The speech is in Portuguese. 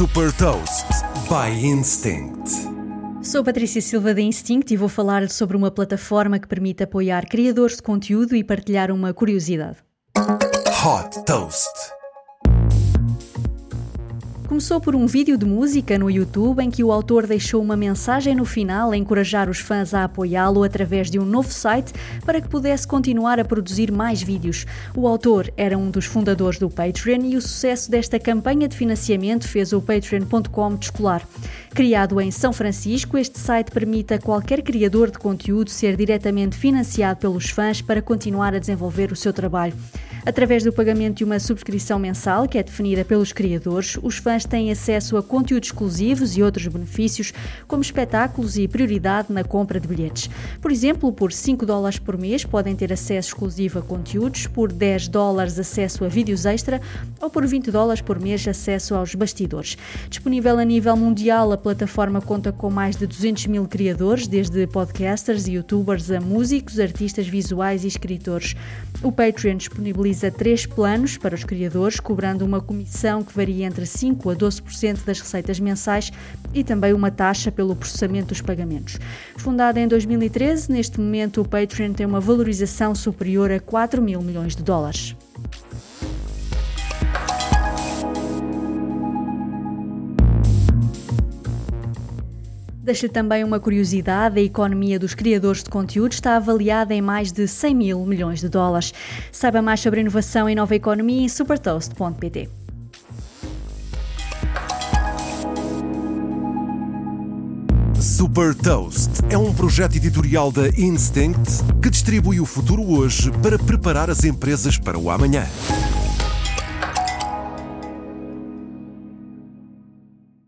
Super Toast by Instinct. Sou Patrícia Silva da Instinct e vou falar sobre uma plataforma que permite apoiar criadores de conteúdo e partilhar uma curiosidade. Hot Toast. Começou por um vídeo de música no YouTube em que o autor deixou uma mensagem no final a encorajar os fãs a apoiá-lo através de um novo site para que pudesse continuar a produzir mais vídeos. O autor era um dos fundadores do Patreon e o sucesso desta campanha de financiamento fez o Patreon.com descolar. Criado em São Francisco, este site permite a qualquer criador de conteúdo ser diretamente financiado pelos fãs para continuar a desenvolver o seu trabalho. Através do pagamento de uma subscrição mensal, que é definida pelos criadores, os fãs têm acesso a conteúdos exclusivos e outros benefícios, como espetáculos e prioridade na compra de bilhetes. Por exemplo, por 5 dólares por mês podem ter acesso exclusivo a conteúdos, por 10 dólares acesso a vídeos extra ou por 20 dólares por mês acesso aos bastidores. Disponível a nível mundial, a plataforma conta com mais de 200 mil criadores, desde podcasters e youtubers a músicos, artistas visuais e escritores. O Patreon disponibiliza disponibiliza três planos para os criadores, cobrando uma comissão que varia entre 5% a 12% das receitas mensais e também uma taxa pelo processamento dos pagamentos. Fundada em 2013, neste momento o Patreon tem uma valorização superior a 4 mil milhões de dólares. Deixa também uma curiosidade: a economia dos criadores de conteúdo está avaliada em mais de 100 mil milhões de dólares. Saiba mais sobre inovação e nova economia em supertoast.pt. Super Toast é um projeto editorial da Instinct que distribui o futuro hoje para preparar as empresas para o amanhã.